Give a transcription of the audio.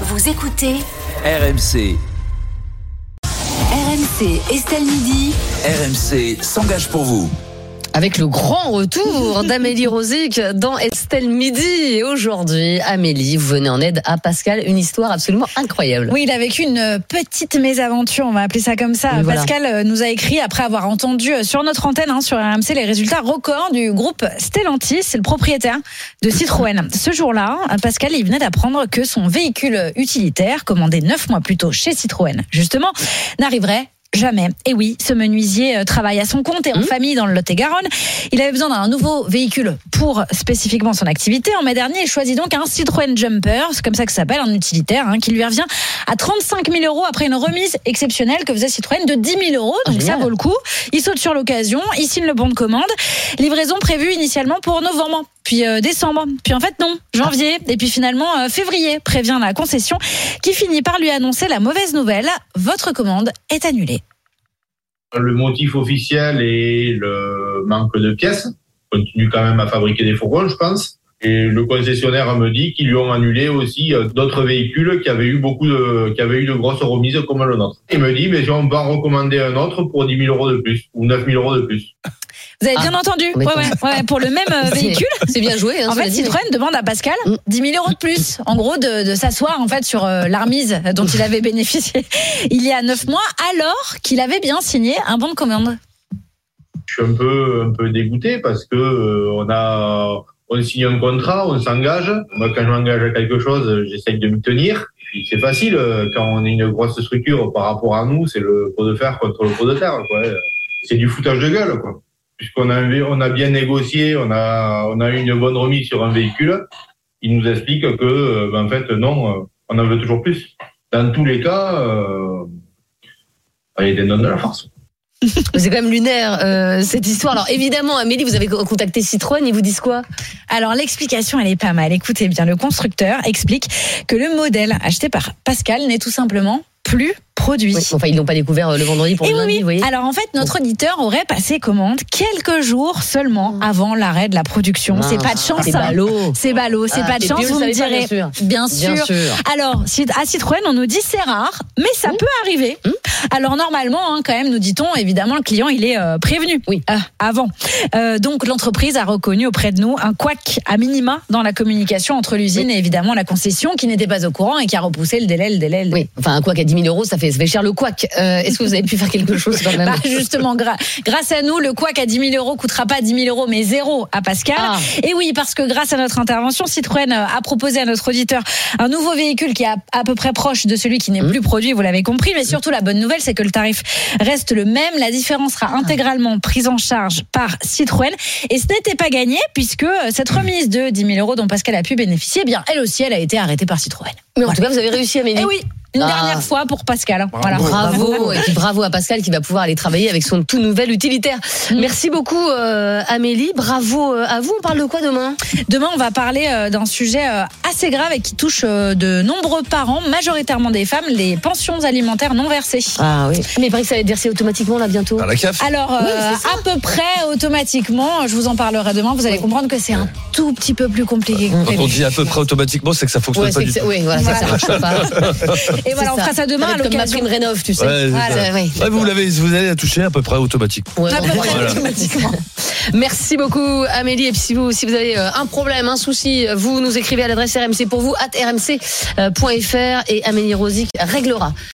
Vous écoutez RMC, RMC Estelle Midi. RMC s'engage pour vous. Avec le grand retour d'Amélie Rosic dans Estelle Midi. Et aujourd'hui, Amélie, vous venez en aide à Pascal. Une histoire absolument incroyable. Oui, il a vécu une petite mésaventure, on va appeler ça comme ça. Oui, voilà. Pascal euh, nous a écrit après avoir entendu euh, sur notre antenne, hein, sur RMC, les résultats records du groupe Stellantis, le propriétaire de Citroën. Ce jour-là, Pascal, il venait d'apprendre que son véhicule utilitaire, commandé neuf mois plus tôt chez Citroën, justement, n'arriverait Jamais. Et oui, ce menuisier euh, travaille à son compte et en Mmh. famille dans le Lot-et-Garonne. Il avait besoin d'un nouveau véhicule pour spécifiquement son activité. En mai dernier, il choisit donc un Citroën Jumper, c'est comme ça que ça s'appelle, un utilitaire, hein, qui lui revient à 35 000 euros après une remise exceptionnelle que faisait Citroën de 10 000 euros. Donc Ah, ça vaut le coup. Il saute sur l'occasion, il signe le bon de commande. Livraison prévue initialement pour novembre, puis euh, décembre, puis en fait non, janvier, et puis finalement euh, février, prévient la concession, qui finit par lui annoncer la mauvaise nouvelle. Votre commande est annulée. Le motif officiel est le manque de pièces. On continue quand même à fabriquer des fourgons, je pense. Et le concessionnaire me dit qu'ils lui ont annulé aussi euh, d'autres véhicules qui avaient eu beaucoup de, qui avaient eu de grosses remises comme le nôtre. Il me dit, mais si on va en recommander un autre pour 10 000 euros de plus ou 9 000 euros de plus. Vous avez Ah, bien entendu mais ouais, ouais, ouais, Pour le même euh, véhicule C'est bien joué. Hein, en fait, dit, Citroën demande à Pascal Mm. 10 000 euros de plus. En gros, de, de s'asseoir en fait sur euh, l'armise dont il avait bénéficié il y a 9 mois, alors qu'il avait bien signé un bon de commande. Je suis un peu, un peu dégoûté parce que euh, on a, on signe un contrat, on s'engage. Moi, quand je m'engage à quelque chose, j'essaye de m'y tenir. C'est facile quand on est une grosse structure par rapport à nous, c'est le pot de fer contre le pot de terre. C'est du foutage de gueule, quoi. Puisqu'on a, on a bien négocié, on a, on a eu une bonne remise sur un véhicule. Il nous explique que, euh, ben, en fait, non, euh, on en veut toujours plus. Dans tous les cas, euh, il y a des de la farce. C'est quand même lunaire euh, cette histoire. Alors évidemment, Amélie, vous avez co- contacté Citroën. Ils vous disent quoi? Alors l'explication, elle est pas mal. Écoutez bien, le constructeur explique que le modèle acheté par Pascal n'est tout simplement plus produit. Oui, Enfin, ils l'ont pas découvert euh, le vendredi pour Et le lundi, oui. vous voyez. Alors en fait, notre auditeur aurait passé commande quelques jours seulement avant l'arrêt de la production. C'est pas de chance. Ah, C'est hein. ballot. C'est ballot, c'est Ah, pas de chance, vous le me direz. bien sûr. Bien Bien sûr. Alors, à Citroën, on nous dit c'est rare, mais ça Mmh. peut arriver. Alors normalement, hein, quand même, nous dit-on, évidemment, le client, il est euh, prévenu Oui. euh, avant. Euh, donc l'entreprise a reconnu auprès de nous un couac à minima dans la communication entre l'usine et évidemment la concession qui n'était pas au courant et qui a repoussé le délai, le délai. le délai. Oui, enfin un couac à 10 000 euros, ça fait, ça fait cher le couac. Euh, Est-ce que vous avez pu faire quelque chose quand même Bah, justement, gra- grâce à nous, le couac à 10 000 euros coûtera pas 10 000 euros, mais zéro à Pascal. Ah. Et oui, parce que grâce à notre intervention, Citroën euh, a proposé à notre auditeur un nouveau véhicule qui est à, à peu près proche de celui qui n'est Mmh. plus produit, vous l'avez compris. Mais surtout, la bonne nouvelle, c'est que le tarif reste le même. La différence sera intégralement prise en charge par Citroën. Et ce n'était pas gagné, puisque euh, cette remise de 10 000 euros dont Pascal a pu bénéficier, eh bien, elle aussi, elle a été arrêtée par Citroën. Mais en tout cas, vous avez réussi, Amélie. Et oui, une Ah. dernière fois pour Pascal. hein. Voilà. Bravo, et puis bravo à Pascal qui va pouvoir aller travailler avec son tout nouvel utilitaire. Merci beaucoup euh, Amélie, bravo euh, à vous. On parle de quoi demain? Demain, on va parler euh, d'un sujet euh, assez grave et qui touche euh, de nombreux parents, majoritairement des femmes, les pensions alimentaires non versées. Ah oui. Mais il paraît que ça va être versé automatiquement là bientôt. Par la CAF? Alors, euh, Oui, à peu près automatiquement, je vous en parlerai demain, vous allez comprendre que c'est un tout petit peu plus compliqué que Quand on dit à peu près automatiquement, c'est que ça fonctionne Ouais, pas du tout. oui, voilà, ça, ça marche pas. Et voilà, on fera ça demain à comme ma l'occasion. prime rénov, tu sais. Ouais, Voilà. Ouais, Ouais, vous l'avez, vous allez la toucher à peu près automatiquement. ouais, À peu bon, près voilà. automatiquement. Merci beaucoup Amélie. Et puis si vous, si vous avez euh, un problème, un souci, vous nous écrivez à l'adresse rmc pour vous at rmc.fr et Amélie Rosic réglera